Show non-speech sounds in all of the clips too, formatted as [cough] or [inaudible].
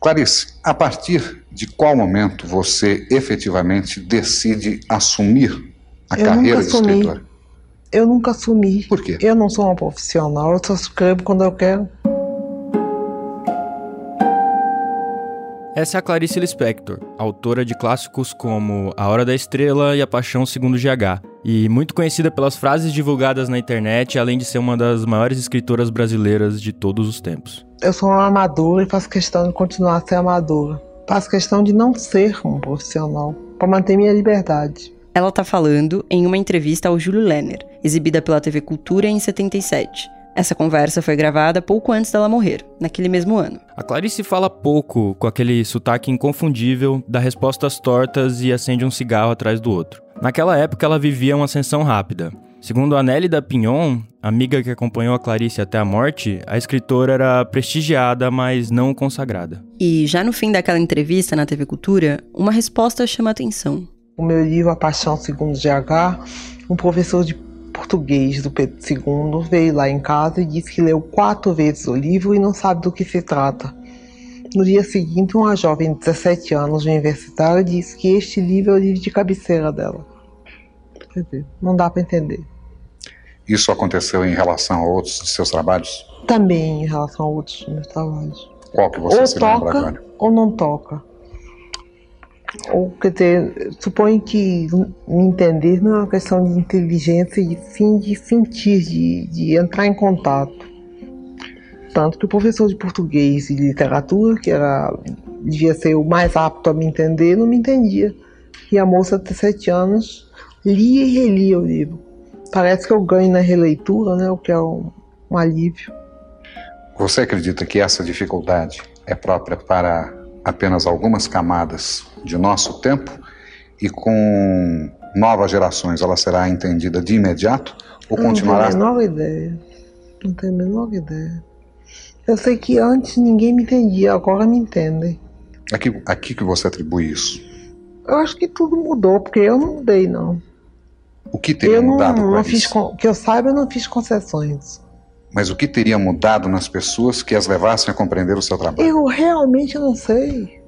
Clarice, a partir de qual momento você efetivamente decide assumir a Eu carreira nunca de assumi. escritora? Eu nunca assumi. Por quê? Eu não sou uma profissional, eu só escrevo quando eu quero. Essa é a Clarice Lispector, autora de clássicos como A Hora da Estrela e A Paixão Segundo GH, e muito conhecida pelas frases divulgadas na internet, além de ser uma das maiores escritoras brasileiras de todos os tempos. Eu sou uma amadora e faço questão de continuar a ser amadora. Faço questão de não ser um profissional, para manter minha liberdade. Ela tá falando em uma entrevista ao Júlio Lenner, exibida pela TV Cultura em 77. Essa conversa foi gravada pouco antes dela morrer, naquele mesmo ano. A Clarice fala pouco, com aquele sotaque inconfundível, dá respostas tortas e acende um cigarro atrás do outro. Naquela época ela vivia uma ascensão rápida. Segundo a Nelly da Pignon, amiga que acompanhou a Clarice até a morte, a escritora era prestigiada, mas não consagrada. E já no fim daquela entrevista na TV Cultura, uma resposta chama atenção. O meu livro A Paixão Segundo GH, um professor de português do Pedro II veio lá em casa e disse que leu quatro vezes o livro e não sabe do que se trata. No dia seguinte, uma jovem de 17 anos, universitária, disse que este livro é o livro de cabeceira dela. Quer dizer, não dá para entender. Isso aconteceu em relação a outros de seus trabalhos? Também em relação a outros meus trabalhos. Qual que você ou se lembra toca agora? ou não toca. Ou, quer dizer, suponho que entender não é uma questão de inteligência e sim de sentir, de, de entrar em contato. Tanto que o professor de português e literatura, que era devia ser o mais apto a me entender, não me entendia. E a moça de 17 anos lia e relia o livro. Parece que eu ganho na releitura, né, o que é um, um alívio. Você acredita que essa dificuldade é própria para apenas algumas camadas de nosso tempo e com novas gerações ela será entendida de imediato ou Eu continuará? Não tenho a menor ideia. Não tenho a menor ideia. Eu sei que antes ninguém me entendia, agora me entendem. Aqui, aqui que você atribui isso. Eu acho que tudo mudou, porque eu não mudei, não. O que teria Eu não, mudado, não Clarice? fiz, que eu saiba, eu não fiz concessões. Mas o que teria mudado nas pessoas que as levassem a compreender o seu trabalho? Eu realmente não sei.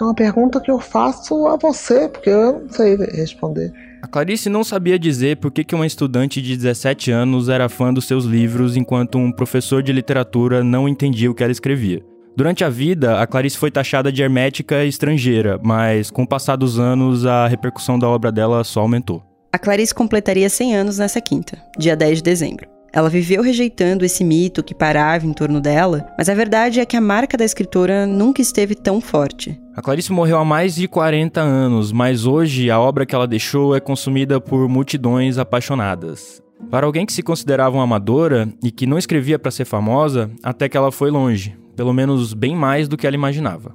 É uma pergunta que eu faço a você, porque eu não sei responder. A Clarice não sabia dizer por que que uma estudante de 17 anos era fã dos seus livros enquanto um professor de literatura não entendia o que ela escrevia. Durante a vida, a Clarice foi taxada de hermética e estrangeira, mas com o passar dos anos, a repercussão da obra dela só aumentou. A Clarice completaria 100 anos nessa quinta, dia 10 de dezembro. Ela viveu rejeitando esse mito que parava em torno dela, mas a verdade é que a marca da escritora nunca esteve tão forte. A Clarice morreu há mais de 40 anos, mas hoje a obra que ela deixou é consumida por multidões apaixonadas. Para alguém que se considerava uma amadora e que não escrevia para ser famosa, até que ela foi longe, pelo menos bem mais do que ela imaginava.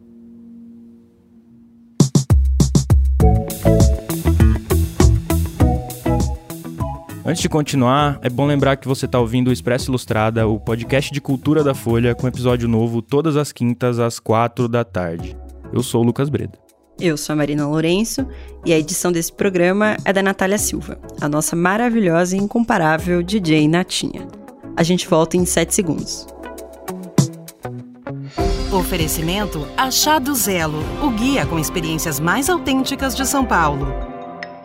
Antes de continuar, é bom lembrar que você está ouvindo o Expresso Ilustrada, o podcast de cultura da Folha, com episódio novo todas as quintas às quatro da tarde. Eu sou o Lucas Breda. Eu sou a Marina Lourenço e a edição desse programa é da Natália Silva, a nossa maravilhosa e incomparável DJ Natinha. A gente volta em 7 segundos. Oferecimento Achado Zelo, o guia com experiências mais autênticas de São Paulo.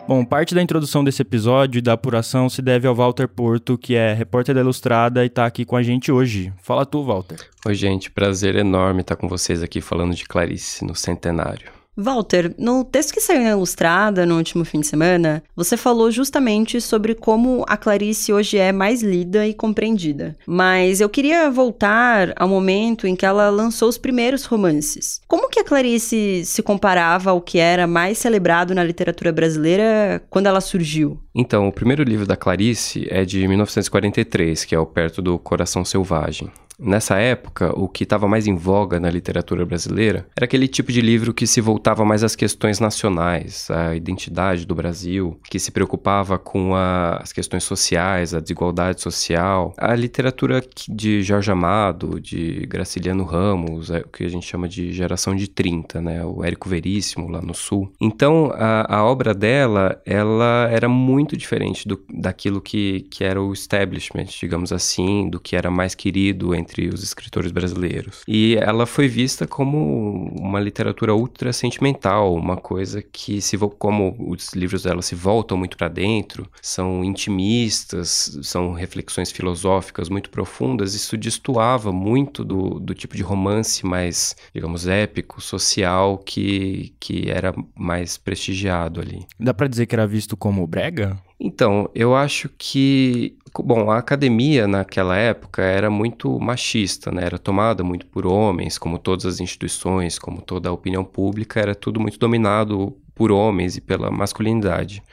Bom, parte da introdução desse episódio e da apuração se deve ao Walter Porto, que é repórter da Ilustrada e tá aqui com a gente hoje. Fala tu, Walter. Oi, gente, prazer enorme estar com vocês aqui falando de Clarice no centenário. Walter, no texto que saiu na Ilustrada no último fim de semana, você falou justamente sobre como a Clarice hoje é mais lida e compreendida. Mas eu queria voltar ao momento em que ela lançou os primeiros romances. Como que a Clarice se comparava ao que era mais celebrado na literatura brasileira quando ela surgiu? Então, o primeiro livro da Clarice é de 1943, que é o Perto do Coração Selvagem. Nessa época, o que estava mais em voga na literatura brasileira era aquele tipo de livro que se voltava mais às questões nacionais, à identidade do Brasil, que se preocupava com a- as questões sociais, a desigualdade social. A literatura de Jorge Amado, de Graciliano Ramos, é o que a gente chama de geração de 30, né? O Érico Veríssimo lá no Sul. Então, a, a obra dela, ela era muito diferente do, daquilo que, que era o establishment, digamos assim, do que era mais querido entre entre os escritores brasileiros. E ela foi vista como uma literatura ultra sentimental, uma coisa que se como os livros dela se voltam muito para dentro, são intimistas, são reflexões filosóficas muito profundas, isso destoava muito do, do tipo de romance mais, digamos, épico, social que, que era mais prestigiado ali. Dá para dizer que era visto como brega? Então, eu acho que, bom, a academia naquela época era muito machista, né? Era tomada muito por homens, como todas as instituições, como toda a opinião pública, era tudo muito dominado por homens e pela masculinidade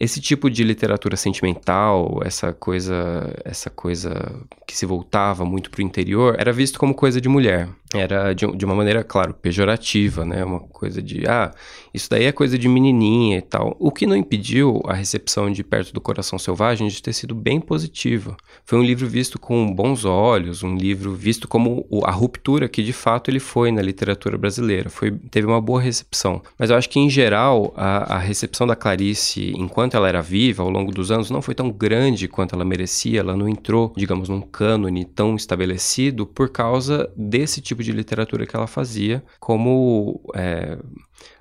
esse tipo de literatura sentimental, essa coisa, essa coisa que se voltava muito para o interior, era visto como coisa de mulher. Era de, de, uma maneira, claro, pejorativa, né? Uma coisa de, ah, isso daí é coisa de menininha e tal. O que não impediu a recepção de Perto do Coração Selvagem de ter sido bem positiva. Foi um livro visto com bons olhos, um livro visto como a ruptura que de fato ele foi na literatura brasileira. Foi, teve uma boa recepção. Mas eu acho que, em geral, a, a recepção da Clarice, enquanto ela era viva, ao longo dos anos, não foi tão grande quanto ela merecia. Ela não entrou, digamos, num cânone tão estabelecido por causa desse tipo tipo de literatura que ela fazia, como. É,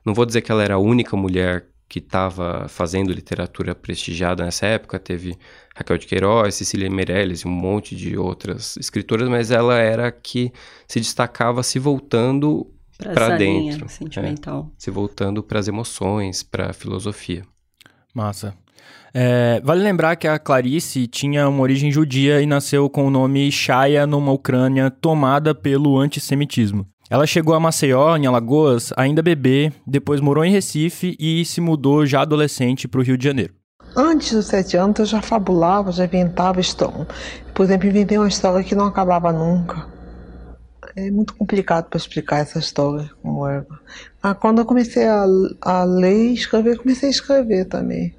não vou dizer que ela era a única mulher que estava fazendo literatura prestigiada nessa época, teve Raquel de Queiroz, Cecília Meirelles e um monte de outras escritoras, mas ela era a que se destacava se voltando para dentro, sentimental. É, se voltando para as emoções, para a filosofia. Massa. É, vale lembrar que a Clarice tinha uma origem judia e nasceu com o nome Shaya numa Ucrânia tomada pelo antissemitismo. Ela chegou a Maceió, em Alagoas, ainda bebê, depois morou em Recife e se mudou já adolescente para o Rio de Janeiro. Antes dos sete anos eu já fabulava, já inventava história. Por exemplo, inventei uma história que não acabava nunca. É muito complicado para explicar essa história como era. Mas quando eu comecei a, a ler e escrever, comecei a escrever também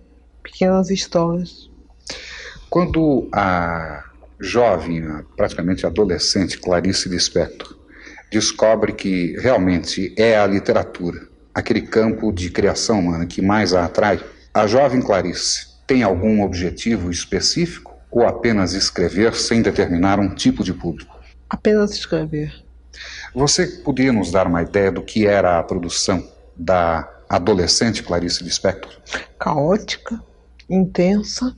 pequenas histórias. Quando a jovem, praticamente adolescente Clarice Lispector descobre que realmente é a literatura, aquele campo de criação humana que mais a atrai, a jovem Clarice tem algum objetivo específico ou apenas escrever sem determinar um tipo de público? Apenas escrever. Você podia nos dar uma ideia do que era a produção da adolescente Clarice Lispector? Caótica, intensa,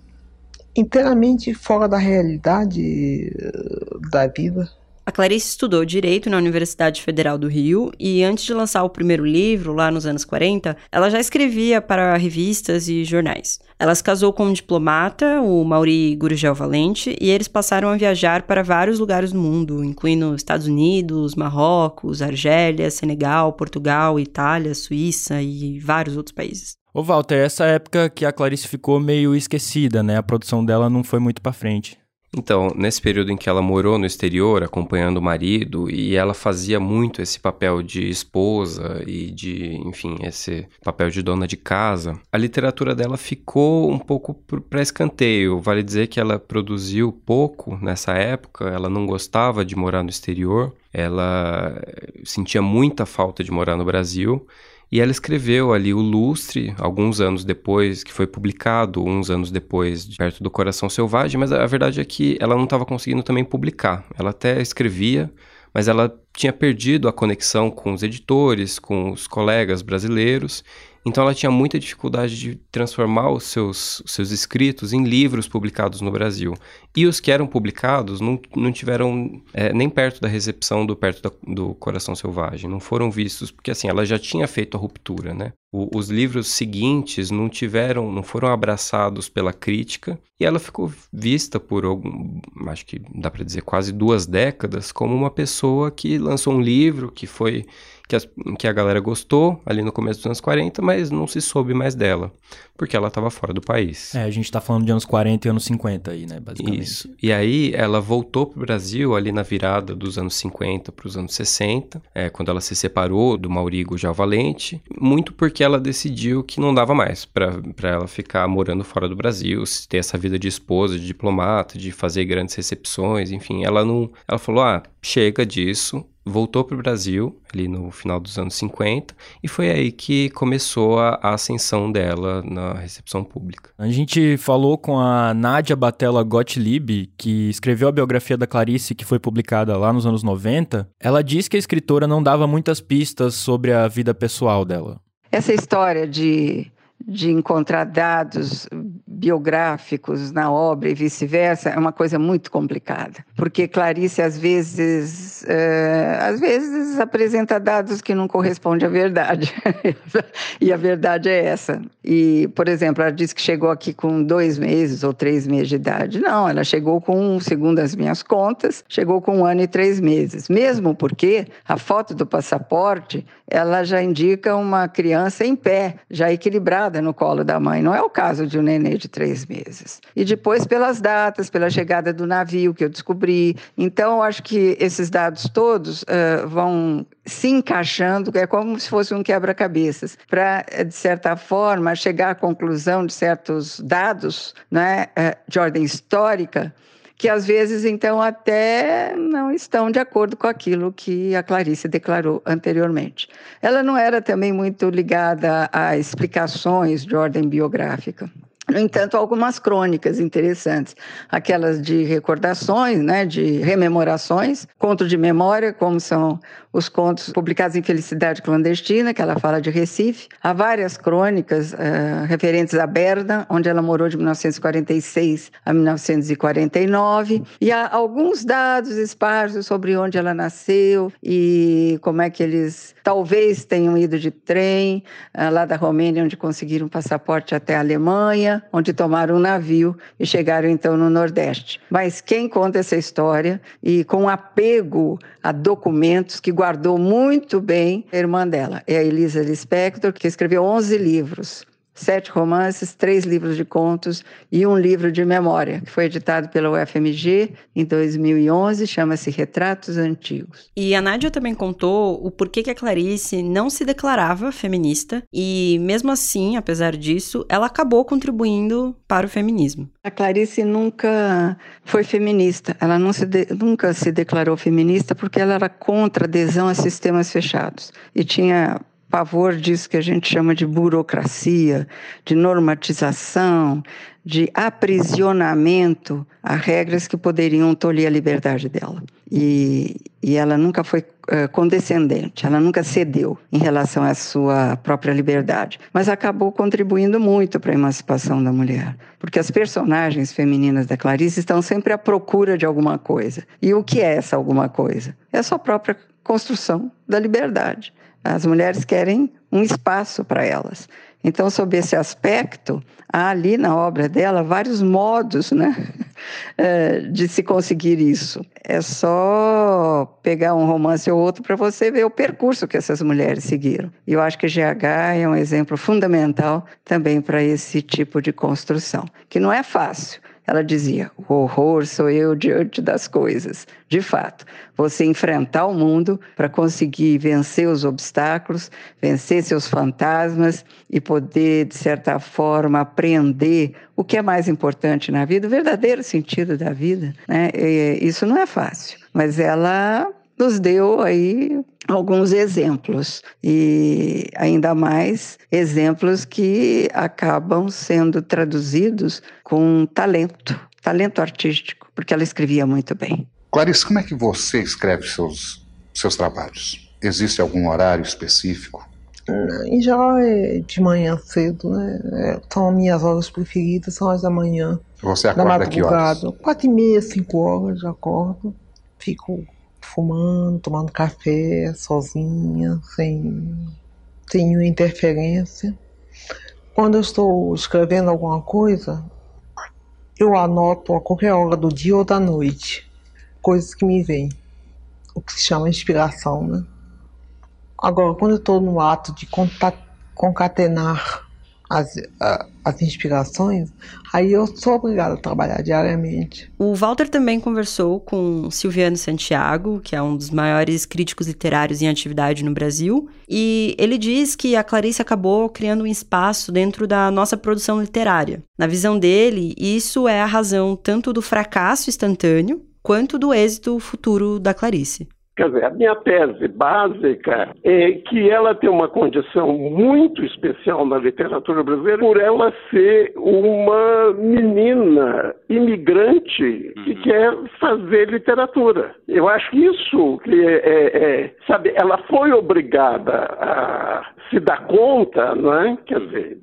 inteiramente fora da realidade eh, da vida. A Clarice estudou direito na Universidade Federal do Rio e antes de lançar o primeiro livro, lá nos anos 40, ela já escrevia para revistas e jornais. Ela se casou com um diplomata, o Mauri Gurgel Valente, e eles passaram a viajar para vários lugares do mundo, incluindo Estados Unidos, Marrocos, Argélia, Senegal, Portugal, Itália, Suíça e vários outros países. Ô Walter, essa época que a Clarice ficou meio esquecida, né? A produção dela não foi muito para frente. Então, nesse período em que ela morou no exterior, acompanhando o marido, e ela fazia muito esse papel de esposa e de, enfim, esse papel de dona de casa, a literatura dela ficou um pouco para escanteio. Vale dizer que ela produziu pouco nessa época, ela não gostava de morar no exterior, ela sentia muita falta de morar no Brasil. E ela escreveu ali o Lustre, alguns anos depois, que foi publicado uns anos depois, perto do Coração Selvagem, mas a verdade é que ela não estava conseguindo também publicar. Ela até escrevia, mas ela tinha perdido a conexão com os editores, com os colegas brasileiros, então ela tinha muita dificuldade de transformar os seus, os seus escritos em livros publicados no Brasil. E os que eram publicados não, não tiveram é, nem perto da recepção do perto da, do Coração Selvagem, não foram vistos, porque assim, ela já tinha feito a ruptura, né? O, os livros seguintes não tiveram, não foram abraçados pela crítica, e ela ficou vista por algum, acho que dá para dizer quase duas décadas, como uma pessoa que lançou um livro que foi que, as, que a galera gostou ali no começo dos anos 40, mas não se soube mais dela, porque ela estava fora do país. É, a gente está falando de anos 40 e anos 50 aí, né, basicamente. Isso. E aí ela voltou para o Brasil ali na virada dos anos 50 para os anos 60, é, quando ela se separou do Maurigo Já Valente, muito porque ela decidiu que não dava mais para ela ficar morando fora do Brasil, ter essa vida de esposa, de diplomata, de fazer grandes recepções, enfim, ela não, ela falou: "Ah, chega disso, voltou para o Brasil, ali no final dos anos 50, e foi aí que começou a, a, ascensão dela na recepção pública. A gente falou com a Nádia Batella Gottlieb, que escreveu a biografia da Clarice, que foi publicada lá nos anos 90. Ela diz que a escritora não dava muitas pistas sobre a vida pessoal dela. Essa história de de encontrar dados biográficos na obra e vice-versa é uma coisa muito complicada, porque Clarice às vezes, é, às vezes apresenta dados que não correspondem à verdade [laughs] e a verdade é essa. E, por exemplo, ela disse que chegou aqui com dois meses ou três meses de idade. Não, ela chegou com, segundo as minhas contas, chegou com um ano e três meses. Mesmo porque a foto do passaporte ela já indica uma criança em pé, já equilibrada no colo da mãe. Não é o caso de um nenê de três meses. E depois pelas datas, pela chegada do navio que eu descobri. Então, acho que esses dados todos uh, vão se encaixando, é como se fosse um quebra-cabeças, para, de certa forma, chegar à conclusão de certos dados né, de ordem histórica que às vezes então até não estão de acordo com aquilo que a Clarice declarou anteriormente. Ela não era também muito ligada a explicações de ordem biográfica. No entanto, algumas crônicas interessantes, aquelas de recordações, né, de rememorações, conto de memória, como são os contos publicados em Felicidade Clandestina, que ela fala de Recife. Há várias crônicas uh, referentes a Berna, onde ela morou de 1946 a 1949, e há alguns dados esparsos sobre onde ela nasceu e como é que eles talvez tenham ido de trem uh, lá da Romênia, onde conseguiram passaporte até a Alemanha onde tomaram um navio e chegaram então no Nordeste. Mas quem conta essa história e com apego a documentos que guardou muito bem a irmã dela, é a Elisa Lispector, que escreveu 11 livros sete romances, três livros de contos e um livro de memória, que foi editado pela UFMG em 2011, chama-se Retratos Antigos. E a Nádia também contou o porquê que a Clarice não se declarava feminista e, mesmo assim, apesar disso, ela acabou contribuindo para o feminismo. A Clarice nunca foi feminista, ela se de, nunca se declarou feminista porque ela era contra a adesão a sistemas fechados e tinha pavor disso que a gente chama de burocracia, de normatização, de aprisionamento a regras que poderiam tolher a liberdade dela. E, e ela nunca foi uh, condescendente, ela nunca cedeu em relação à sua própria liberdade, mas acabou contribuindo muito para a emancipação da mulher, porque as personagens femininas da Clarice estão sempre à procura de alguma coisa. E o que é essa alguma coisa? É a sua própria construção da liberdade. As mulheres querem um espaço para elas. Então, sob esse aspecto, há ali na obra dela vários modos né, [laughs] eh, de se conseguir isso. É só pegar um romance ou outro para você ver o percurso que essas mulheres seguiram. E eu acho que GH é um exemplo fundamental também para esse tipo de construção, que não é fácil. Ela dizia: o horror sou eu diante das coisas. De fato, você enfrentar o mundo para conseguir vencer os obstáculos, vencer seus fantasmas e poder, de certa forma, aprender o que é mais importante na vida, o verdadeiro sentido da vida. Né? E isso não é fácil, mas ela nos deu aí alguns exemplos e ainda mais exemplos que acabam sendo traduzidos com talento, talento artístico, porque ela escrevia muito bem. Clarice, como é que você escreve seus seus trabalhos? Existe algum horário específico? Em geral é de manhã cedo, né? É, são minhas horas preferidas, são as da manhã. Você acorda que horas? Quatro e meia, cinco horas, acordo. Fico fumando, tomando café, sozinha, sem, sem nenhuma interferência. Quando eu estou escrevendo alguma coisa, eu anoto a qualquer hora do dia ou da noite coisas que me vêm, o que se chama inspiração, né? Agora, quando eu estou no ato de concatenar as, as inspirações, aí eu sou obrigada a trabalhar diariamente. O Walter também conversou com Silviano Santiago, que é um dos maiores críticos literários em atividade no Brasil, e ele diz que a Clarice acabou criando um espaço dentro da nossa produção literária. Na visão dele, isso é a razão tanto do fracasso instantâneo quanto do êxito futuro da Clarice. Quer dizer, a minha tese básica é que ela tem uma condição muito especial na literatura brasileira por ela ser uma menina imigrante que uhum. quer fazer literatura. Eu acho isso que é, é, é, sabe, ela foi obrigada a se dar conta, não é? Quer dizer,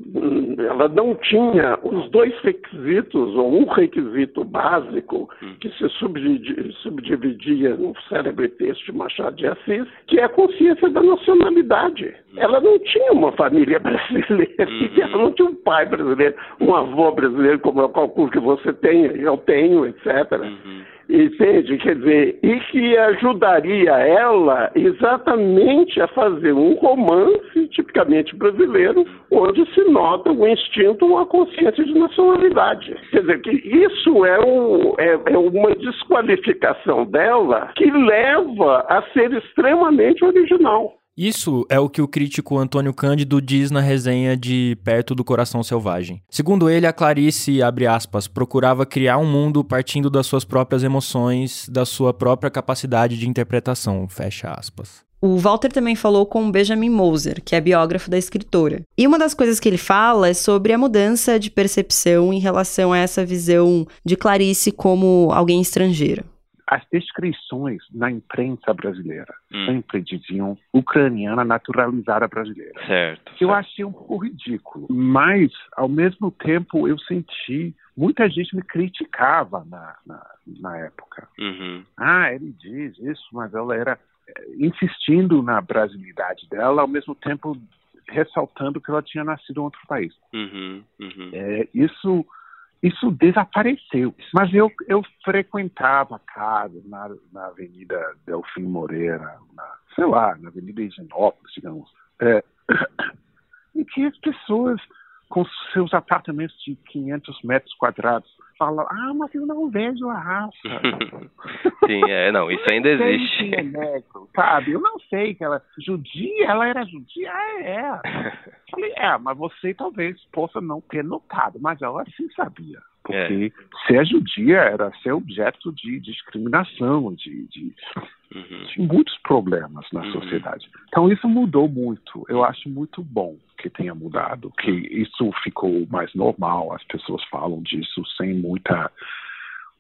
ela não tinha os dois requisitos ou um requisito básico uhum. que se subdividia no célebre texto de Machado de Assis, que é a consciência da nacionalidade. Ela não tinha uma família [laughs] brasileira, uhum. ela não tinha um pai brasileiro, um avô brasileiro, como eu calculo que você tem, eu tenho, etc. Uhum. Entende? Quer dizer, e que ajudaria ela exatamente a fazer um romance tipicamente brasileiro, onde se nota o instinto ou a consciência de nacionalidade. Quer dizer, que isso é, um, é, é uma desqualificação dela que leva a ser extremamente original. Isso é o que o crítico Antônio Cândido diz na resenha de Perto do Coração Selvagem. Segundo ele, a Clarice, aspas, procurava criar um mundo partindo das suas próprias emoções, da sua própria capacidade de interpretação, fecha aspas. O Walter também falou com Benjamin Moser, que é biógrafo da escritora. E uma das coisas que ele fala é sobre a mudança de percepção em relação a essa visão de Clarice como alguém estrangeira as descrições na imprensa brasileira hum. sempre diziam ucraniana naturalizada brasileira. Certo. Eu certo. achei um pouco ridículo, mas ao mesmo tempo eu senti muita gente me criticava na, na, na época. Uhum. Ah, ele diz isso, mas ela era eh, insistindo na brasilidade dela, ao mesmo tempo ressaltando que ela tinha nascido em outro país. Uhum, uhum. É, isso isso desapareceu. Mas eu, eu frequentava casas na, na Avenida Delfim Moreira, na, sei lá, na Avenida Higienópolis, digamos, é, [coughs] em que as pessoas com seus apartamentos de 500 metros quadrados fala, ah, mas eu não vejo a raça. [laughs] Sim, é, não, isso ainda existe. É negro, sabe? Eu não sei que ela, judia, ela era judia, ah, é. [laughs] Falei, é, mas você talvez possa não ter notado, mas ela sim sabia. Porque é. ser judia era ser objeto de discriminação, de, de, uhum. de muitos problemas na uhum. sociedade. Então isso mudou muito. Eu acho muito bom que tenha mudado, que isso ficou mais normal, as pessoas falam disso sem muita.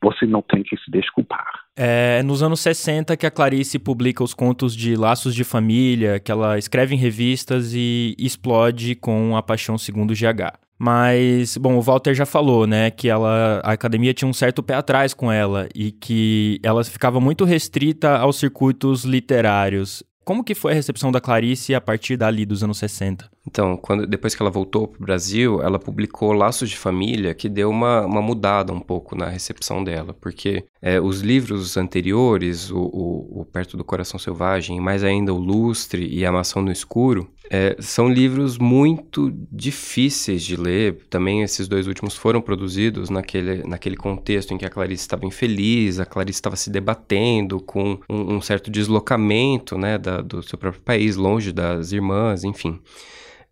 Você não tem que se desculpar. É nos anos 60 que a Clarice publica os contos de Laços de Família, que ela escreve em revistas e explode com A Paixão Segundo GH. Mas, bom, o Walter já falou, né, que ela, a academia tinha um certo pé atrás com ela e que ela ficava muito restrita aos circuitos literários. Como que foi a recepção da Clarice a partir dali dos anos 60? Então, quando, depois que ela voltou para o Brasil, ela publicou Laços de Família, que deu uma, uma mudada um pouco na recepção dela, porque é, os livros anteriores, o, o, o, Perto do Coração Selvagem, mais ainda o Lustre e A Maçã no Escuro, é, são livros muito difíceis de ler. Também esses dois últimos foram produzidos naquele, naquele contexto em que a Clarice estava infeliz, a Clarice estava se debatendo com um, um certo deslocamento né, da, do seu próprio país, longe das irmãs, enfim.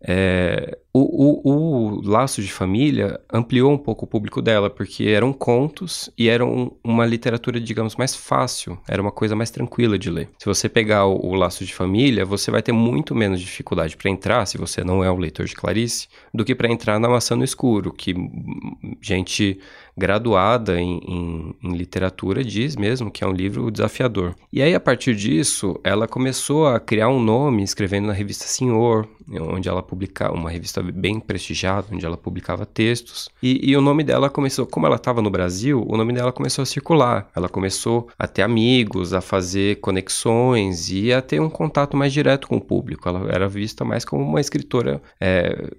É, o, o, o, Laço de Família ampliou um pouco o público dela, porque eram contos e eram uma literatura, digamos, mais fácil, era uma coisa mais tranquila de ler. Se você pegar o, o Laço de Família, você vai ter muito menos dificuldade para entrar, se você não é um leitor de Clarice, do que para entrar na Maçã no Escuro, que gente graduada em, em, em, literatura diz mesmo que é um livro desafiador. E aí, a partir disso, ela começou a criar um nome escrevendo na revista Senhor, onde ela publicava, uma revista bem prestigiada, onde ela publicava textos. E, e o nome dela começou, como ela estava no Brasil, o nome dela começou a circular. Ela começou a ter amigos, a fazer conexões e a ter um contato mais direto com o público. Ela era vista mais como uma escritora é,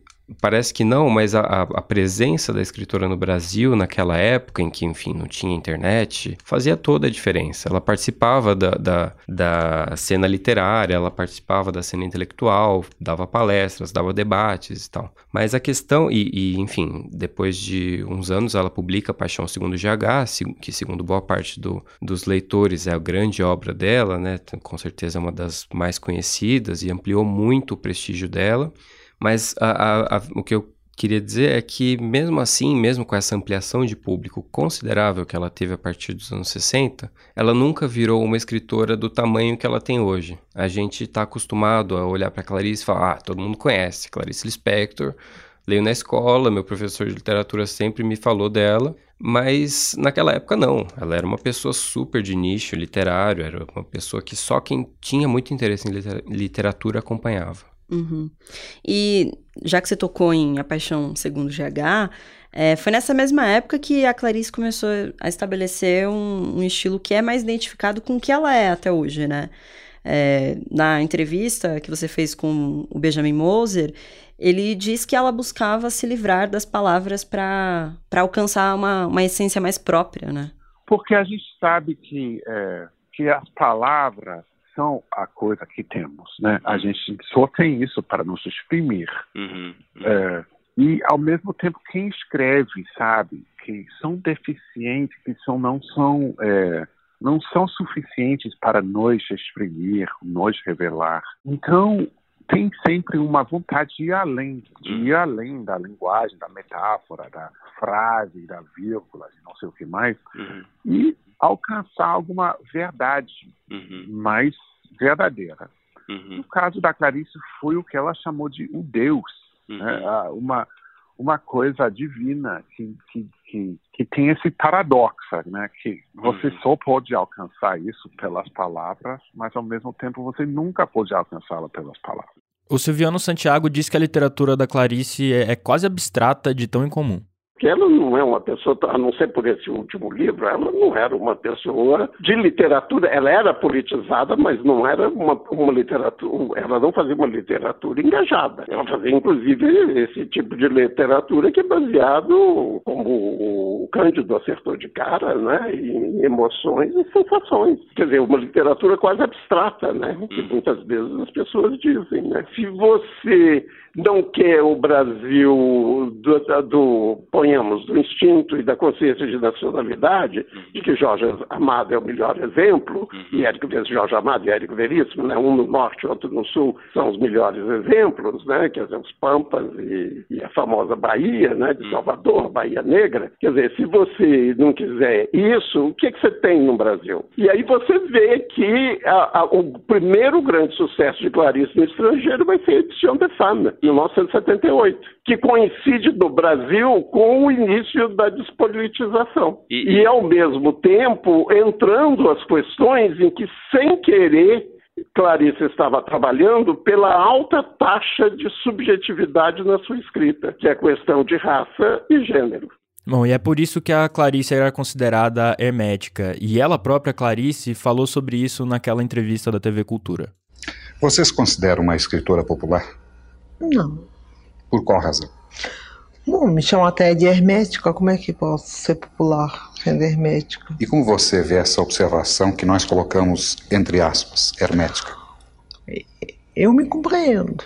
Parece que não, mas a, a, presença da escritora no Brasil naquela época, em que, enfim, não tinha internet, fazia toda a diferença. Ela participava da, da, da cena literária, ela participava da cena intelectual, dava palestras, dava debates e tal. Mas a questão, e, e enfim, depois de uns anos ela publica Paixão Segundo GH, que segundo boa parte do, dos leitores é a grande obra dela, né? Com certeza é uma das mais conhecidas e ampliou muito o prestígio dela. Mas a, a, a, o que eu queria dizer é que, mesmo assim, mesmo com essa ampliação de público considerável que ela teve a partir dos anos 60, ela nunca virou uma escritora do tamanho que ela tem hoje. A gente está acostumado a olhar para Clarice e falar: ah, todo mundo conhece Clarice Lispector, leio na escola, meu professor de literatura sempre me falou dela, mas naquela época não. Ela era uma pessoa super de nicho literário, era uma pessoa que só quem tinha muito interesse em literatura acompanhava. Uhum. E já que você tocou em A Paixão Segundo GH, é, foi nessa mesma época que a Clarice começou a estabelecer um, um, estilo que é mais identificado com o que ela é até hoje, né? É, na entrevista que você fez com o Benjamin Moser, ele diz que ela buscava se livrar das palavras para alcançar uma, uma essência mais própria, né? Porque a gente sabe que, é, que as palavras são a coisa que temos, né? A gente só tem isso para nos exprimir. Uhum, uhum. É, e, ao mesmo tempo, quem escreve sabe que são deficientes, que são, não são... É, não são suficientes para nos exprimir, nos revelar. Então, tem sempre uma vontade de ir além, de ir uhum. além da linguagem, da metáfora, da frase, da vírgula, de não sei o que mais, uhum. e alcançar alguma verdade uhum. mais verdadeira. Uhum. No caso da Clarice, foi o que ela chamou de o Deus, uhum. né? uma, uma coisa divina que, que, que, que, tem esse paradoxo, né? que você uhum. só pode alcançar isso pelas palavras, mas ao mesmo tempo você nunca pode alcançá-la pelas palavras. O Silviano Santiago diz que a literatura da Clarice é, é quase abstrata de tão incomum que ela não é uma pessoa, a não ser por esse último livro, ela não era uma pessoa de literatura, ela era politizada, mas não era uma, uma literatura, ela não fazia uma literatura engajada. Ela fazia, inclusive, esse tipo de literatura que é baseado, como o Cândido acertou de cara, né, em emoções e sensações. Quer dizer, uma literatura quase abstrata, né, que muitas vezes as pessoas dizem, né. Se você não quer o Brasil do, do, do instinto e da consciência de nacionalidade, uhum. de que Jorge Amado é o melhor exemplo, uhum. e Érico Jorge Amado e Érico Veríssimo, né, um no norte e outro no sul, são os melhores exemplos, né, quer dizer, os Pampas e, e a famosa Bahia, né, de uhum. Salvador, Bahia Negra. Quer dizer, se você não quiser isso, o que, é que você tem no Brasil? E aí você vê que a, a, o primeiro grande sucesso de Clarice no estrangeiro vai ser a edição de Fama 1978, que coincide no Brasil com o início da despolitização. E, e ao mesmo tempo, entrando as questões em que, sem querer, Clarice estava trabalhando pela alta taxa de subjetividade na sua escrita, que é a questão de raça e gênero. Bom, e é por isso que a Clarice era considerada hermética, e ela própria, Clarice, falou sobre isso naquela entrevista da TV Cultura. Vocês consideram uma escritora popular? Não. Por qual razão? Bom, me chamam até de hermética, como é que posso ser popular sendo hermética? E como você vê essa observação que nós colocamos entre aspas, hermética? Eu me compreendo,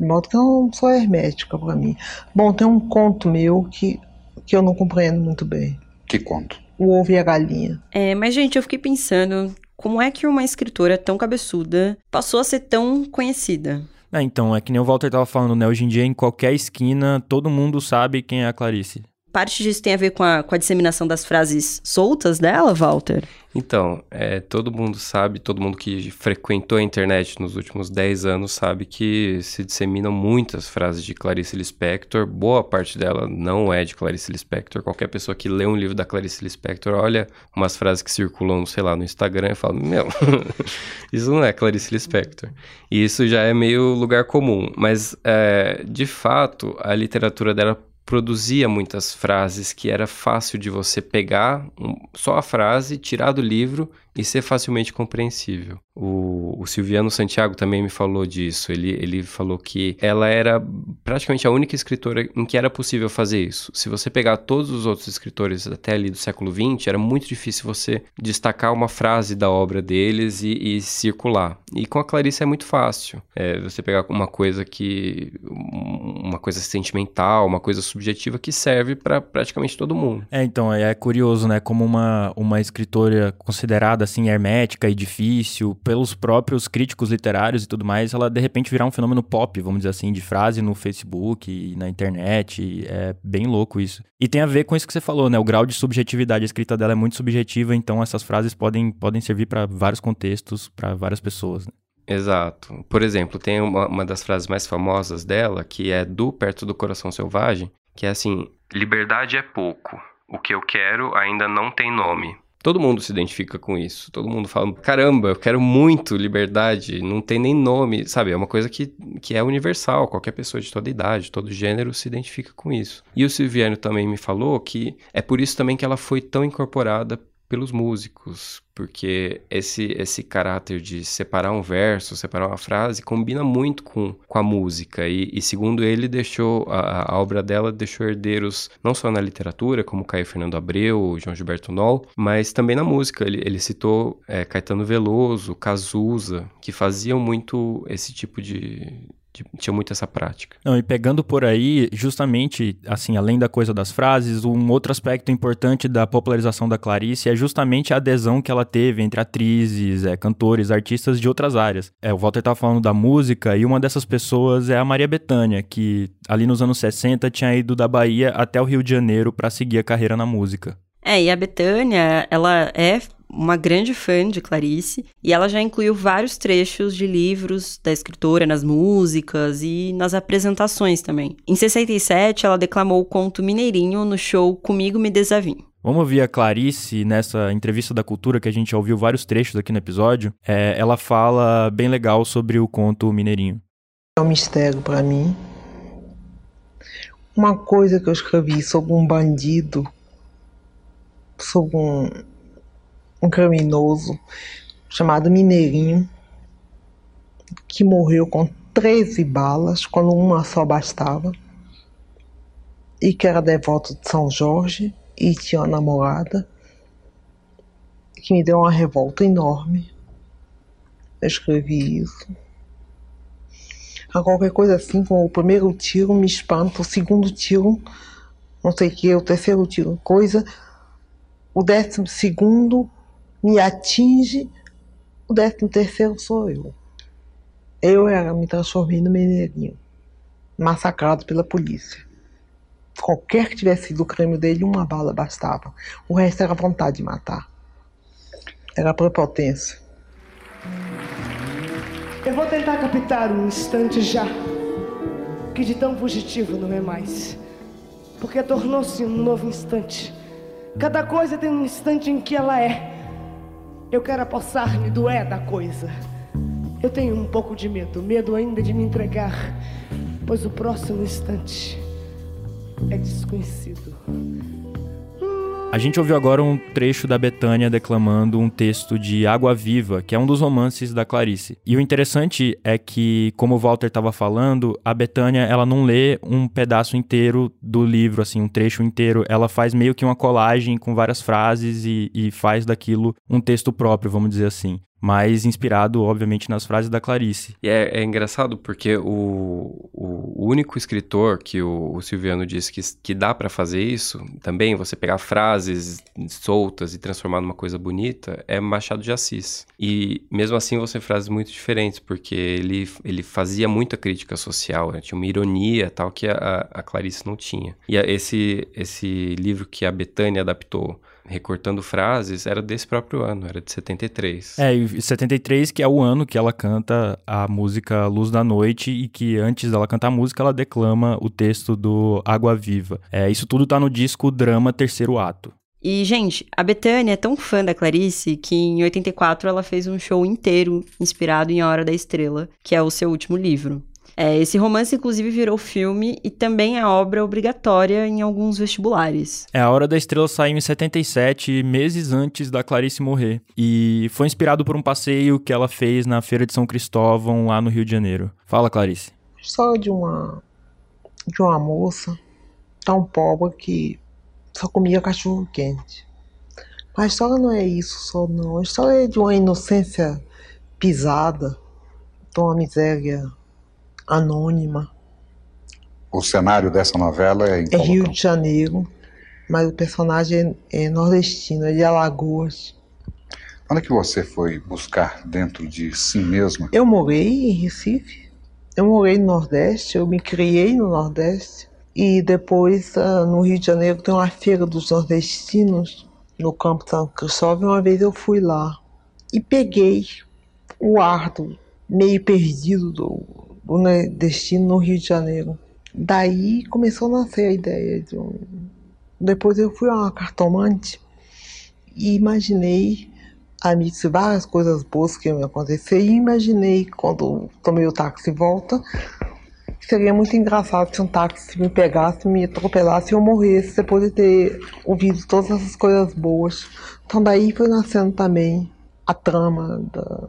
de modo que eu não sou hermética para mim. Bom, tem um conto meu que, que eu não compreendo muito bem. Que conto? O Ovo e a Galinha. É, mas gente, eu fiquei pensando, como é que uma escritora tão cabeçuda passou a ser tão conhecida? É, então, é que nem o Walter tava falando, né? Hoje em dia, em qualquer esquina, todo mundo sabe quem é a Clarice. Parte disso tem a ver com a, com a disseminação das frases soltas dela, Walter? Então, é, todo mundo sabe, todo mundo que frequentou a internet nos últimos 10 anos sabe que se disseminam muitas frases de Clarice Lispector. Boa parte dela não é de Clarice Lispector. Qualquer pessoa que lê um livro da Clarice Lispector olha umas frases que circulam, sei lá, no Instagram e fala: Meu, [laughs] isso não é Clarice Lispector. E isso já é meio lugar comum. Mas, é, de fato, a literatura dela produzia muitas frases que era fácil de você pegar um, só a frase, tirar do livro e ser facilmente compreensível. O, o, Silviano Santiago também me falou disso. Ele, ele falou que ela era praticamente a única escritora em que era possível fazer isso. Se você pegar todos os outros escritores até ali do século XX, era muito difícil você destacar uma frase da obra deles e, e circular. E com a Clarice é muito fácil. É, você pegar uma coisa que. uma coisa sentimental, uma coisa subjetiva que serve para praticamente todo mundo. É, então, é curioso, né? Como uma, uma escritora considerada assim hermética e difícil pelos próprios críticos literários e tudo mais, ela de repente virar um fenômeno pop, vamos dizer assim, de frase no Facebook na internet. É bem louco isso. E tem a ver com isso que você falou, né? O grau de subjetividade. A escrita dela é muito subjetiva, então essas frases podem, podem servir para vários contextos, para várias pessoas. Né? Exato. Por exemplo, tem uma, uma das frases mais famosas dela, que é do Perto do Coração Selvagem, que é assim: Liberdade é pouco. O que eu quero ainda não tem nome. Todo mundo se identifica com isso. Todo mundo fala: caramba, eu quero muito liberdade, não tem nem nome, sabe? É uma coisa que, que é universal. Qualquer pessoa de toda idade, todo gênero se identifica com isso. E o Silviano também me falou que é por isso também que ela foi tão incorporada pelos músicos, porque esse esse caráter de separar um verso, separar uma frase, combina muito com, com a música. E, e segundo ele, deixou a, a, obra dela deixou herdeiros não só na literatura, como Caio Fernando Abreu, João Gilberto Noll, mas também na música. Ele, ele citou é, Caetano Veloso, Cazuza, que faziam muito esse tipo de, tinha muito essa prática. Não, e pegando por aí, justamente, assim, além da coisa das frases, um outro aspecto importante da popularização da Clarice é justamente a adesão que ela teve entre atrizes, é, cantores, artistas de outras áreas. É, o Walter estava falando da música e uma dessas pessoas é a Maria Bethânia, que ali nos anos 60 tinha ido da Bahia até o Rio de Janeiro para seguir a carreira na música. É, e a Betânia, ela é uma grande fã de Clarice e ela já incluiu vários trechos de livros da escritora nas músicas e nas apresentações também. Em 67, ela declamou o conto Mineirinho no show Comigo Me Desavim. Vamos ouvir a Clarice nessa entrevista da cultura que a gente já ouviu vários trechos aqui no episódio. É, ela fala bem legal sobre o conto Mineirinho. É um mistério para mim. Uma coisa que eu escrevi sobre um bandido, sobre um, um criminoso chamado Mineirinho, que morreu com 13 balas, quando uma só bastava, e que era devoto de São Jorge e tinha uma namorada, que me deu uma revolta enorme. Eu escrevi isso. A qualquer coisa assim, com o primeiro tiro me espanta, o segundo tiro, não sei o que, o terceiro tiro, coisa, o décimo segundo me atinge, o décimo terceiro sou eu. Eu era, me transformei no mineirinho, massacrado pela polícia. Qualquer que tivesse sido o crime dele, uma bala bastava. O resto era vontade de matar. Era prepotência. Eu vou tentar captar um instante já, que de tão fugitivo não é mais. Porque tornou-se um novo instante. Cada coisa tem um instante em que ela é. Eu quero apossar-me do é da coisa. Eu tenho um pouco de medo, medo ainda de me entregar, pois o próximo instante é desconhecido. A gente ouviu agora um trecho da Betânia declamando um texto de Água Viva, que é um dos romances da Clarice. E o interessante é que, como o Walter estava falando, a Betânia ela não lê um pedaço inteiro do livro, assim, um trecho inteiro. Ela faz meio que uma colagem com várias frases e, e faz daquilo um texto próprio, vamos dizer assim mas inspirado, obviamente, nas frases da Clarice. E é, é engraçado porque o, o único escritor que o, o Silviano disse que, que dá para fazer isso, também você pegar frases soltas e transformar numa coisa bonita, é Machado de Assis. E mesmo assim você frases muito diferentes, porque ele, ele fazia muita crítica social, né? tinha uma ironia tal que a, a Clarice não tinha. E esse, esse livro que a Betânia adaptou, recortando frases, era desse próprio ano, era de 73. É, e 73 que é o ano que ela canta a música Luz da Noite e que antes dela cantar a música, ela declama o texto do Água Viva. É, isso tudo tá no disco Drama Terceiro Ato. E, gente, a Betânia é tão fã da Clarice que em 84 ela fez um show inteiro inspirado em A Hora da Estrela, que é o seu último livro. É, esse romance, inclusive, virou filme e também é obra obrigatória em alguns vestibulares. É, A Hora da Estrela saiu em 77, meses antes da Clarice morrer. E foi inspirado por um passeio que ela fez na Feira de São Cristóvão, lá no Rio de Janeiro. Fala, Clarice. História de uma, de uma moça tão pobre que só comia cachorro quente. Mas a história não é isso só, não. A história é de uma inocência pisada, de uma miséria anônima. O cenário dessa novela é em É Rio de Janeiro, mas o personagem é, é nordestino, é de Alagoas. Onde é que você foi buscar dentro de si mesma? Eu morei em Recife, eu morei no Nordeste, eu me criei no Nordeste. E depois, uh, no Rio de Janeiro, tem uma feira dos nordestinos, no Campo São Cristóvão. Uma vez eu fui lá e peguei o ar do meio perdido do, do nordestino no Rio de Janeiro. Daí começou a nascer a ideia de um... Depois eu fui a uma cartomante e imaginei amigos várias coisas boas que iam acontecer e imaginei quando tomei o táxi de volta seria muito engraçado se um táxi me pegasse, me atropelasse e eu morresse depois de ter ouvido todas essas coisas boas. Então daí foi nascendo também a trama da,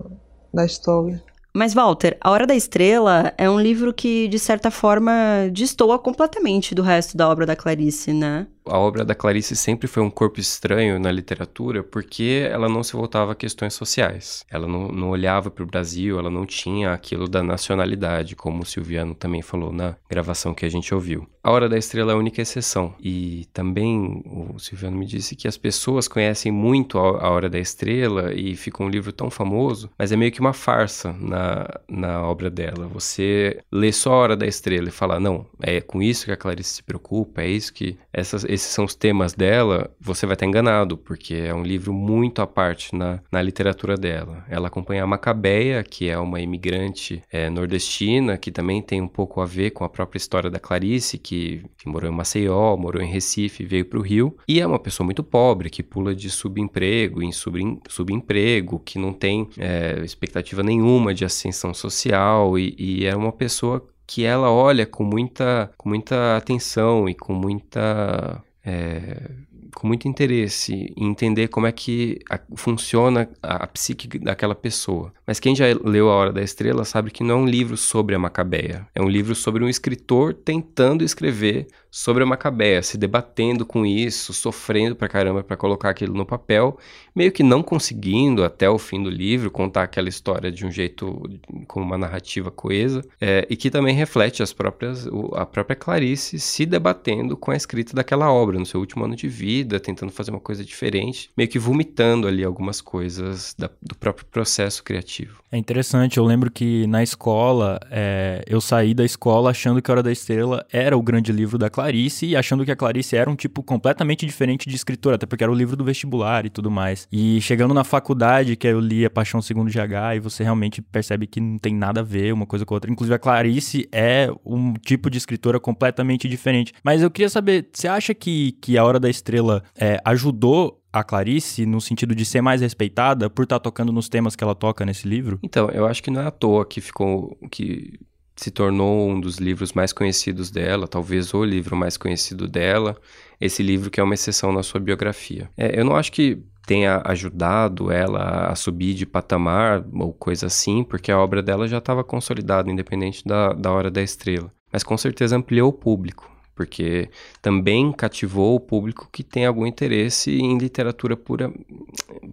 da história. Mas, Walter, A Hora da Estrela é um livro que, de certa forma, destoa completamente do resto da obra da Clarice, né? A obra da Clarice sempre foi um corpo estranho na literatura porque ela não se voltava a questões sociais. Ela não, não olhava para o Brasil, ela não tinha aquilo da nacionalidade, como o Silviano também falou na gravação que a gente ouviu. A Hora da Estrela é a única exceção. E também o Silviano me disse que as pessoas conhecem muito a Hora da Estrela e fica um livro tão famoso, mas é meio que uma farsa na, na obra dela. Você lê só a Hora da Estrela e fala, não, é com isso que a Clarice se preocupa, é isso que essas esses são os temas dela, você vai estar enganado, porque é um livro muito à parte na, na literatura dela. Ela acompanha a Macabeia, que é uma imigrante é, nordestina, que também tem um pouco a ver com a própria história da Clarice, que, que morou em Maceió, morou em Recife, veio para o Rio, e é uma pessoa muito pobre, que pula de subemprego em subemprego, que não tem é, expectativa nenhuma de ascensão social, e, e é uma pessoa que ela olha com muita, com muita atenção e com muita. É, com muito interesse em entender como é que a, funciona a, a, psique daquela pessoa. Mas quem já leu A Hora da Estrela sabe que não é um livro sobre a Macabeia. É um livro sobre um escritor tentando escrever sobre a Macabeia, se debatendo com isso, sofrendo pra caramba para colocar aquilo no papel, meio que não conseguindo até o fim do livro contar aquela história de um jeito com uma narrativa coesa, é, e que também reflete as próprias a própria Clarice se debatendo com a escrita daquela obra no seu último ano de vida, tentando fazer uma coisa diferente, meio que vomitando ali algumas coisas da, do próprio processo criativo. É interessante, eu lembro que na escola, é, eu saí da escola achando que Hora da Estrela era o grande livro da Clarice Clarice achando que a Clarice era um tipo completamente diferente de escritora, até porque era o livro do vestibular e tudo mais. E chegando na faculdade, que eu li A Paixão Segundo GH, e você realmente percebe que não tem nada a ver uma coisa com a outra. Inclusive, a Clarice é um tipo de escritora completamente diferente. Mas eu queria saber, você acha que, que A Hora da Estrela é, ajudou a Clarice no sentido de ser mais respeitada por estar tá tocando nos temas que ela toca nesse livro? Então, eu acho que não é à toa que ficou que se tornou um dos livros mais conhecidos dela, talvez o livro mais conhecido dela, esse livro que é uma exceção na sua biografia. É, eu não acho que tenha ajudado ela a subir de patamar ou coisa assim, porque a obra dela já estava consolidada, independente da, da Hora da Estrela. Mas com certeza ampliou o público, porque também cativou o público que tem algum interesse em literatura pura,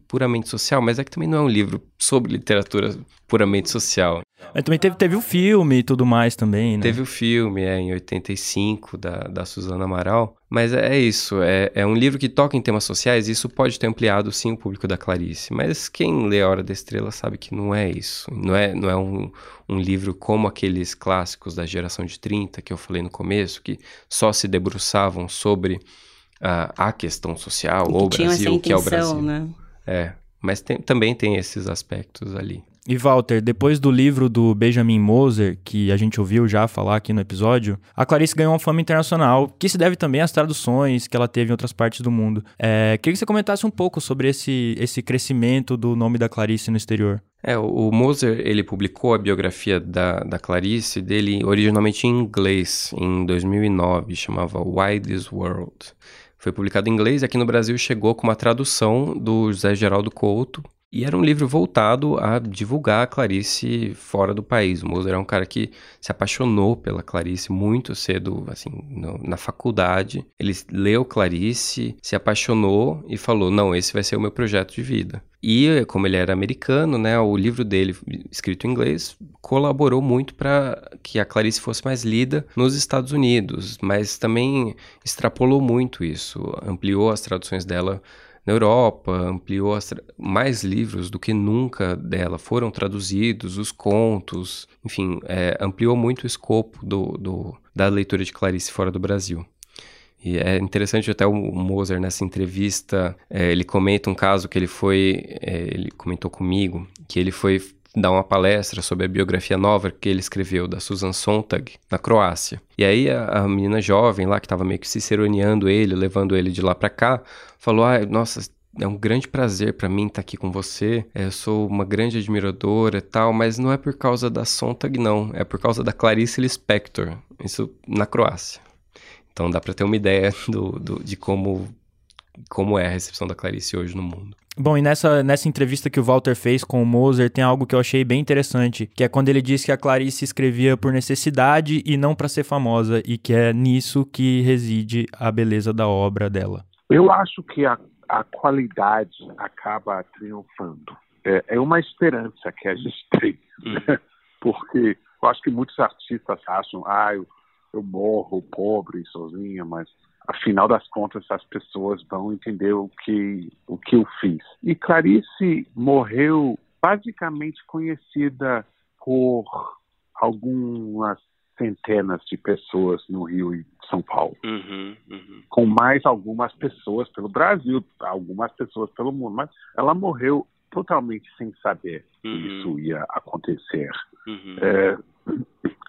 puramente social, mas é que também não é um livro sobre literatura puramente social. Mas também teve, teve o filme e tudo mais também, né? Teve o filme, é, em 85, da, da Suzana Amaral. Mas é, é isso, é, é um livro que toca em temas sociais e isso pode ter ampliado, sim, o público da Clarice. Mas quem lê A Hora da Estrela sabe que não é isso. Não é, não é um, um livro como aqueles clássicos da geração de 30 que eu falei no começo, que só se debruçavam sobre uh, a questão social, ou o Brasil, o que é o Brasil. Né? É, mas tem, também tem esses aspectos ali. E Walter, depois do livro do Benjamin Moser, que a gente ouviu já falar aqui no episódio, a Clarice ganhou uma fama internacional, que se deve também às traduções que ela teve em outras partes do mundo. É, queria que você comentasse um pouco sobre esse, esse crescimento do nome da Clarice no exterior. É, o Moser, ele publicou a biografia da, da Clarice dele originalmente em inglês, em 2009, chamava Why This World. Foi publicado em inglês e aqui no Brasil chegou com uma tradução do José Geraldo Couto, E era um livro voltado a divulgar a Clarice fora do país. O Moser é um cara que se apaixonou pela Clarice muito cedo, assim, no, na faculdade. Ele leu Clarice, se apaixonou e falou: Não, esse vai ser o meu projeto de vida. E, como ele era americano, né, o livro dele, escrito em inglês, colaborou muito para que a Clarice fosse mais lida nos Estados Unidos, mas também extrapolou muito isso, ampliou as traduções dela na Europa, ampliou mais livros do que nunca dela foram traduzidos, os contos, enfim, é, ampliou muito o escopo do, do, da leitura de Clarice fora do Brasil. E é interessante até o Moser nessa entrevista, é, ele comenta um caso que ele foi, é, ele comentou comigo, que ele foi dar uma palestra sobre a biografia nova que ele escreveu da Susan Sontag na Croácia. E aí a, a menina jovem lá que estava meio que ciceroneando ele, levando ele de lá para cá, falou: "Ah, nossa, é um grande prazer para mim estar tá aqui com você. É, eu sou uma grande admiradora e tal, mas não é por causa da Sontag, não. É por causa da Clarice Lispector, isso na Croácia. Então dá para ter uma ideia [laughs] do, do, de como, como é a recepção da Clarice hoje no mundo. Bom, e nessa, nessa entrevista que o Walter fez com o Moser, tem algo que eu achei bem interessante, que é quando ele disse que a Clarice escrevia por necessidade e não para ser famosa, e que é nisso que reside a beleza da obra dela. Eu acho que a, a qualidade acaba triunfando. É, é uma esperança que a gente [laughs] tem, hum. porque eu acho que muitos artistas acham, ah, eu eu morro pobre, sozinha, mas afinal das contas as pessoas vão entender o que o que eu fiz. E Clarice morreu basicamente conhecida por algumas centenas de pessoas no Rio e São Paulo, uhum, uhum. com mais algumas pessoas pelo Brasil, algumas pessoas pelo mundo, mas ela morreu totalmente sem saber uhum. que isso ia acontecer. Uhum. É,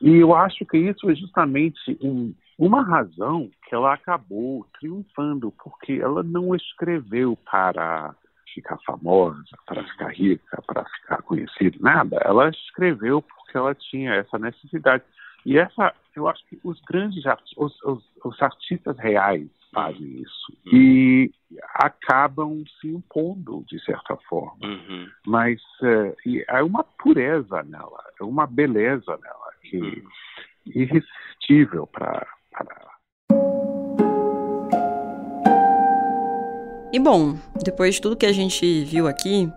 e eu acho que isso é justamente um, uma razão que ela acabou triunfando, porque ela não escreveu para ficar famosa, para ficar rica, para ficar conhecida, nada. Ela escreveu porque ela tinha essa necessidade. E essa, eu acho que os grandes os, os, os artistas reais fazem isso uhum. e acabam se impondo de certa forma. Uhum. Mas uh, é uma pureza nela, é uma beleza nela que uhum. irresistível para. E bom, depois de tudo que a gente viu aqui,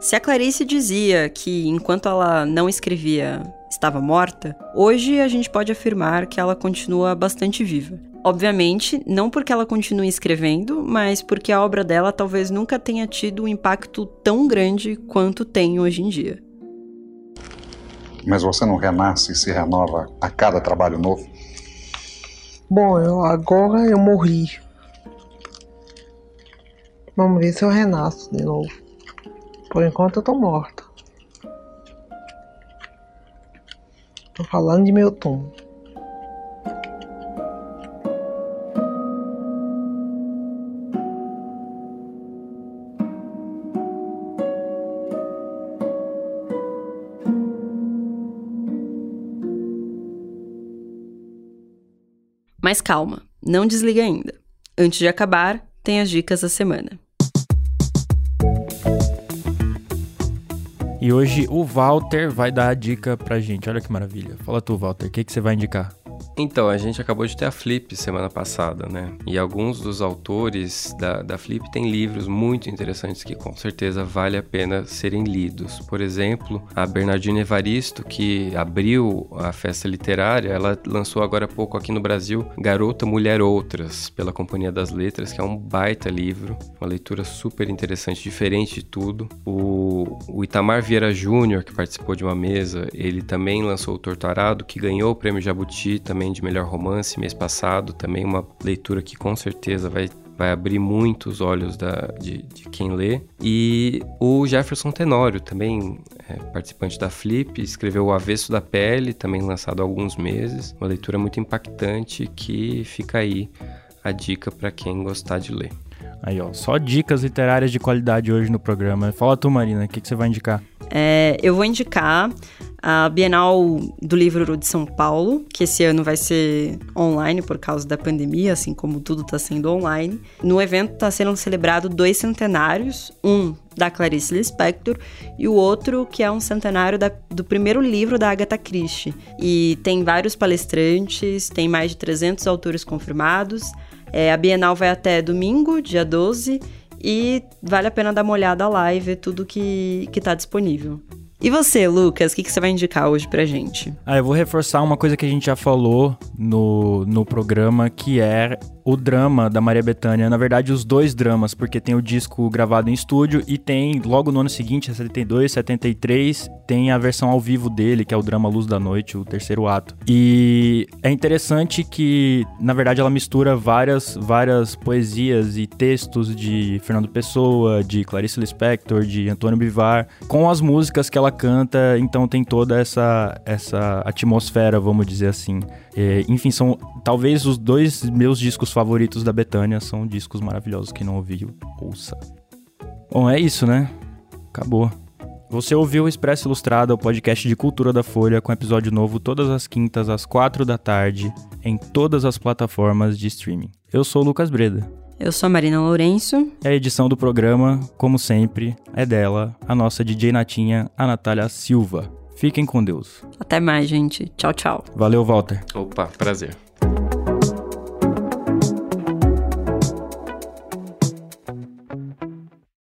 se a Clarice dizia que enquanto ela não escrevia estava morta, hoje a gente pode afirmar que ela continua bastante viva. Obviamente, não porque ela continue escrevendo, mas porque a obra dela talvez nunca tenha tido um impacto tão grande quanto tem hoje em dia. Mas você não renasce e se renova a cada trabalho novo? Bom, eu, agora eu morri. Vamos ver se eu renasço de novo. Por enquanto eu tô morta. Tô falando de meu túmulo. Mas calma, não desliga ainda. Antes de acabar, tem as dicas da semana. E hoje o Walter vai dar a dica pra gente. Olha que maravilha. Fala tu, Walter, o que, que você vai indicar? Então, a gente acabou de ter a Flip semana passada, né? E alguns dos autores da, da Flip têm livros muito interessantes que com certeza vale a pena serem lidos. Por exemplo, a Bernardina Evaristo, que abriu a festa literária, ela lançou agora há pouco aqui no Brasil Garota, Mulher Outras, pela Companhia das Letras, que é um baita livro, uma leitura super interessante, diferente de tudo. O, o Itamar Vieira Júnior, que participou de uma mesa, ele também lançou o Torturado, que ganhou o prêmio Jabuti também de melhor romance mês passado, também uma leitura que com certeza vai vai abrir muito os olhos da, de, de, quem lê. E o Jefferson Tenório, também é, participante da Flip, escreveu O Avesso da Pele, também lançado há alguns meses. Uma leitura muito impactante que fica aí a dica para quem gostar de ler. Aí, ó, só dicas literárias de qualidade hoje no programa. Fala tu, Marina, o que, que você vai indicar? É, eu vou indicar a Bienal do Livro de São Paulo, que esse ano vai ser online por causa da pandemia, assim como tudo está sendo online. No evento está sendo celebrado dois centenários, um da Clarice Lispector, e o outro que é um centenário da, do primeiro livro da Agatha Christie. E tem vários palestrantes, tem mais de 300 autores confirmados. É, a Bienal vai até domingo, dia 12, e vale a pena dar uma olhada lá e ver tudo que está disponível. E você, Lucas, o que, que, você vai indicar hoje pra gente? Ah, eu vou reforçar uma coisa que a gente já falou no, no programa, que é o drama da Maria Bethânia. Na verdade, os dois dramas, porque tem o disco gravado em estúdio e tem, logo no ano seguinte, 72, 73, tem a versão ao vivo dele, que é o drama Luz da Noite, o terceiro ato. E é interessante que, na verdade, ela mistura várias, várias poesias e textos de Fernando Pessoa, de Clarice Lispector, de Antônio Bivar, com as músicas que ela canta, então tem toda essa, essa atmosfera, vamos dizer assim. É, enfim, são talvez os dois meus discos favoritos da Betânia, são discos maravilhosos. Quem não ouviu, ouça. Bom, é isso, né? Acabou. Você ouviu o Expresso Ilustrado, o podcast de cultura da Folha, com episódio novo todas as quintas às quatro da tarde, em todas as plataformas de streaming. Eu sou o Lucas Breda. Eu sou a Marina Lourenço. E a edição do programa, como sempre, é dela, a nossa DJ Natinha, a Natália Silva. Fiquem com Deus. Até mais, gente. Tchau, tchau. Valeu, Walter. Opa, prazer.